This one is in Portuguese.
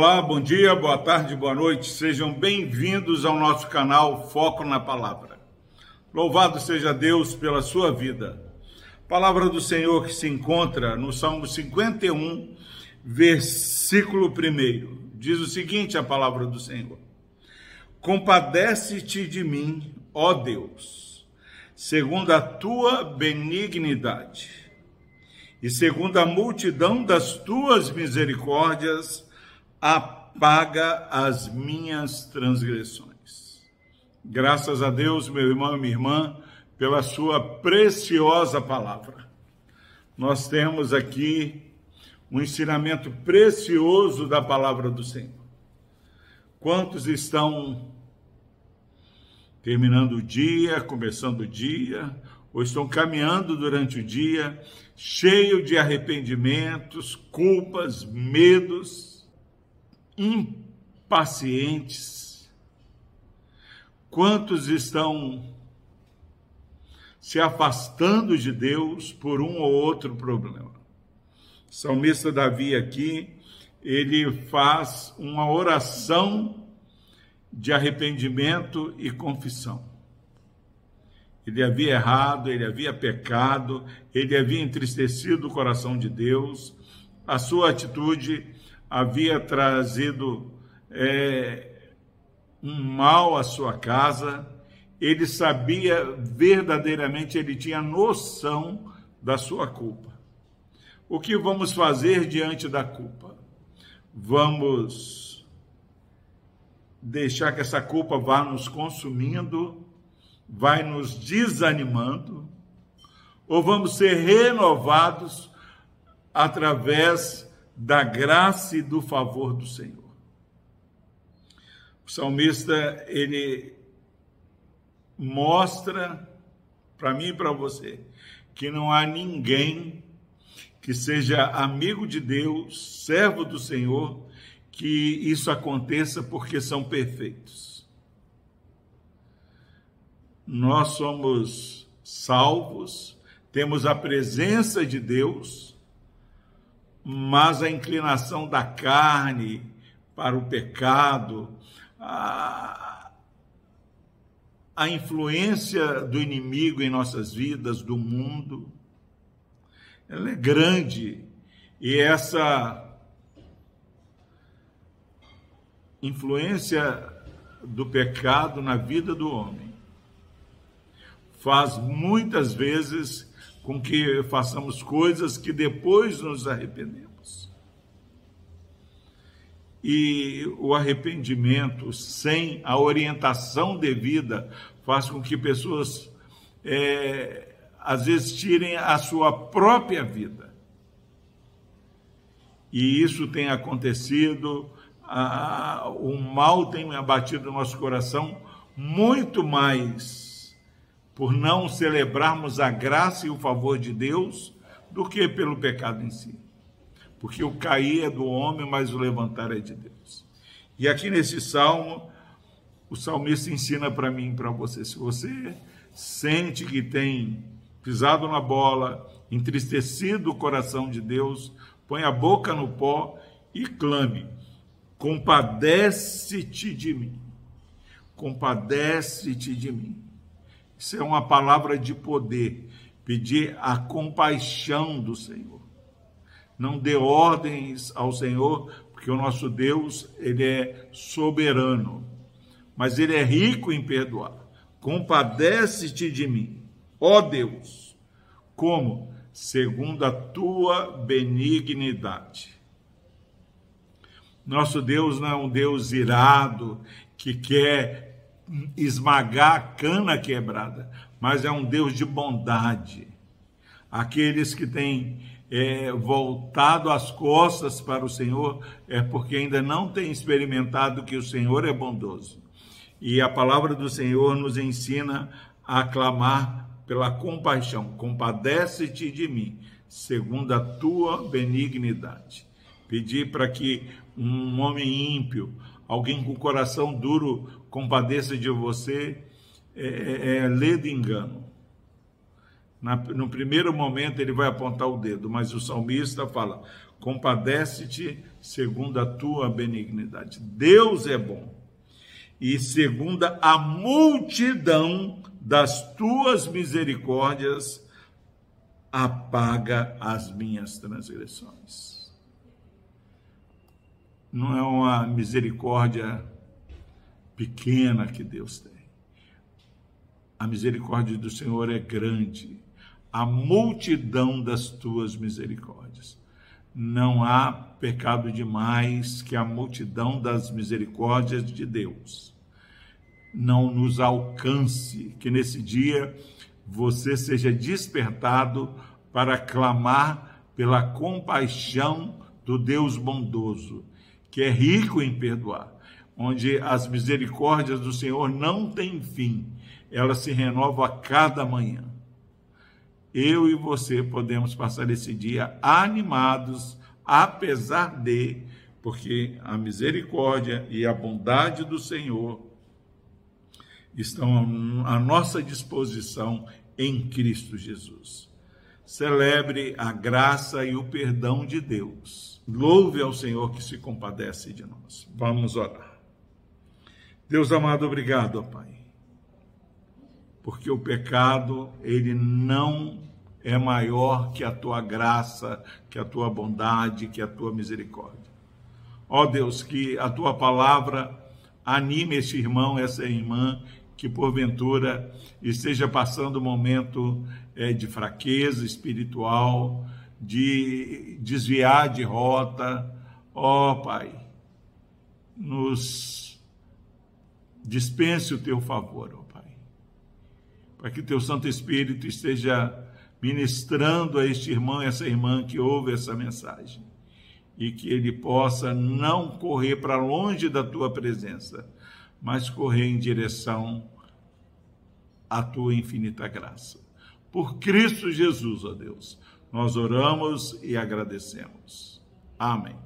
Olá, bom dia, boa tarde, boa noite. Sejam bem-vindos ao nosso canal Foco na Palavra. Louvado seja Deus pela sua vida. Palavra do Senhor que se encontra no Salmo 51, versículo 1. Diz o seguinte: a palavra do Senhor: Compadece-te de mim, ó Deus, segundo a tua benignidade, e segundo a multidão das tuas misericórdias, apaga as minhas transgressões. Graças a Deus, meu irmão e minha irmã, pela sua preciosa palavra. Nós temos aqui um ensinamento precioso da palavra do Senhor. Quantos estão terminando o dia, começando o dia, ou estão caminhando durante o dia, cheio de arrependimentos, culpas, medos, impacientes? Quantos estão se afastando de Deus por um ou outro problema? O salmista Davi aqui, ele faz uma oração de arrependimento e confissão. Ele havia errado, ele havia pecado, ele havia entristecido o coração de Deus, a sua atitude havia trazido é, um mal à sua casa, ele sabia verdadeiramente, ele tinha noção da sua culpa. O que vamos fazer diante da culpa? Vamos deixar que essa culpa vá nos consumindo, vai nos desanimando, ou vamos ser renovados através da graça e do favor do Senhor. O salmista, ele mostra para mim e para você que não há ninguém que seja amigo de Deus, servo do Senhor, que isso aconteça porque são perfeitos. Nós somos salvos, temos a presença de Deus, mas a inclinação da carne para o pecado, a, a influência do inimigo em nossas vidas, do mundo, ela é grande. E essa influência do pecado na vida do homem faz muitas vezes com que façamos coisas que depois nos arrependemos. E o arrependimento sem a orientação devida faz com que pessoas, é, às vezes, tirem a sua própria vida. E isso tem acontecido, o mal tem abatido o nosso coração muito mais por não celebrarmos a graça e o favor de Deus do que pelo pecado em si. Porque o cair é do homem, mas o levantar é de Deus. E aqui nesse salmo, o salmista ensina para mim e para você: se você sente que tem pisado na bola, entristecido o coração de Deus, põe a boca no pó e clame: compadece-te de mim. Compadece-te de mim. Isso é uma palavra de poder. Pedir a compaixão do Senhor. Não dê ordens ao Senhor, porque o nosso Deus, ele é soberano, mas ele é rico em perdoar. Compadece-te de mim, ó Deus, como segundo a tua benignidade. Nosso Deus não é um Deus irado que quer esmagar a cana quebrada, mas é um Deus de bondade. Aqueles que têm é, voltado as costas para o Senhor é porque ainda não têm experimentado que o Senhor é bondoso. E a palavra do Senhor nos ensina a clamar pela compaixão. Compadece-te de mim, segundo a tua benignidade. Pedir para que um homem ímpio, alguém com coração duro compadeça de você, é, é, é lê de engano. Na, no primeiro momento ele vai apontar o dedo, mas o salmista fala: compadece-te segundo a tua benignidade. Deus é bom. E segundo a multidão das tuas misericórdias, apaga as minhas transgressões. Não é uma misericórdia pequena que Deus tem. A misericórdia do Senhor é grande a multidão das tuas misericórdias. Não há pecado demais que a multidão das misericórdias de Deus não nos alcance, que nesse dia você seja despertado para clamar pela compaixão do Deus bondoso, que é rico em perdoar, onde as misericórdias do Senhor não têm fim, elas se renovam a cada manhã eu e você podemos passar esse dia animados, apesar de, porque a misericórdia e a bondade do Senhor estão à nossa disposição em Cristo Jesus. Celebre a graça e o perdão de Deus. Louve ao Senhor que se compadece de nós. Vamos orar. Deus amado, obrigado, ó Pai porque o pecado ele não é maior que a tua graça, que a tua bondade, que a tua misericórdia. Ó Deus, que a tua palavra anime esse irmão, essa irmã que porventura esteja passando um momento é, de fraqueza espiritual, de desviar de rota. Ó Pai, nos dispense o teu favor, para que teu Santo Espírito esteja ministrando a este irmão, essa irmã que ouve essa mensagem, e que ele possa não correr para longe da tua presença, mas correr em direção à tua infinita graça. Por Cristo Jesus, ó Deus, nós oramos e agradecemos. Amém.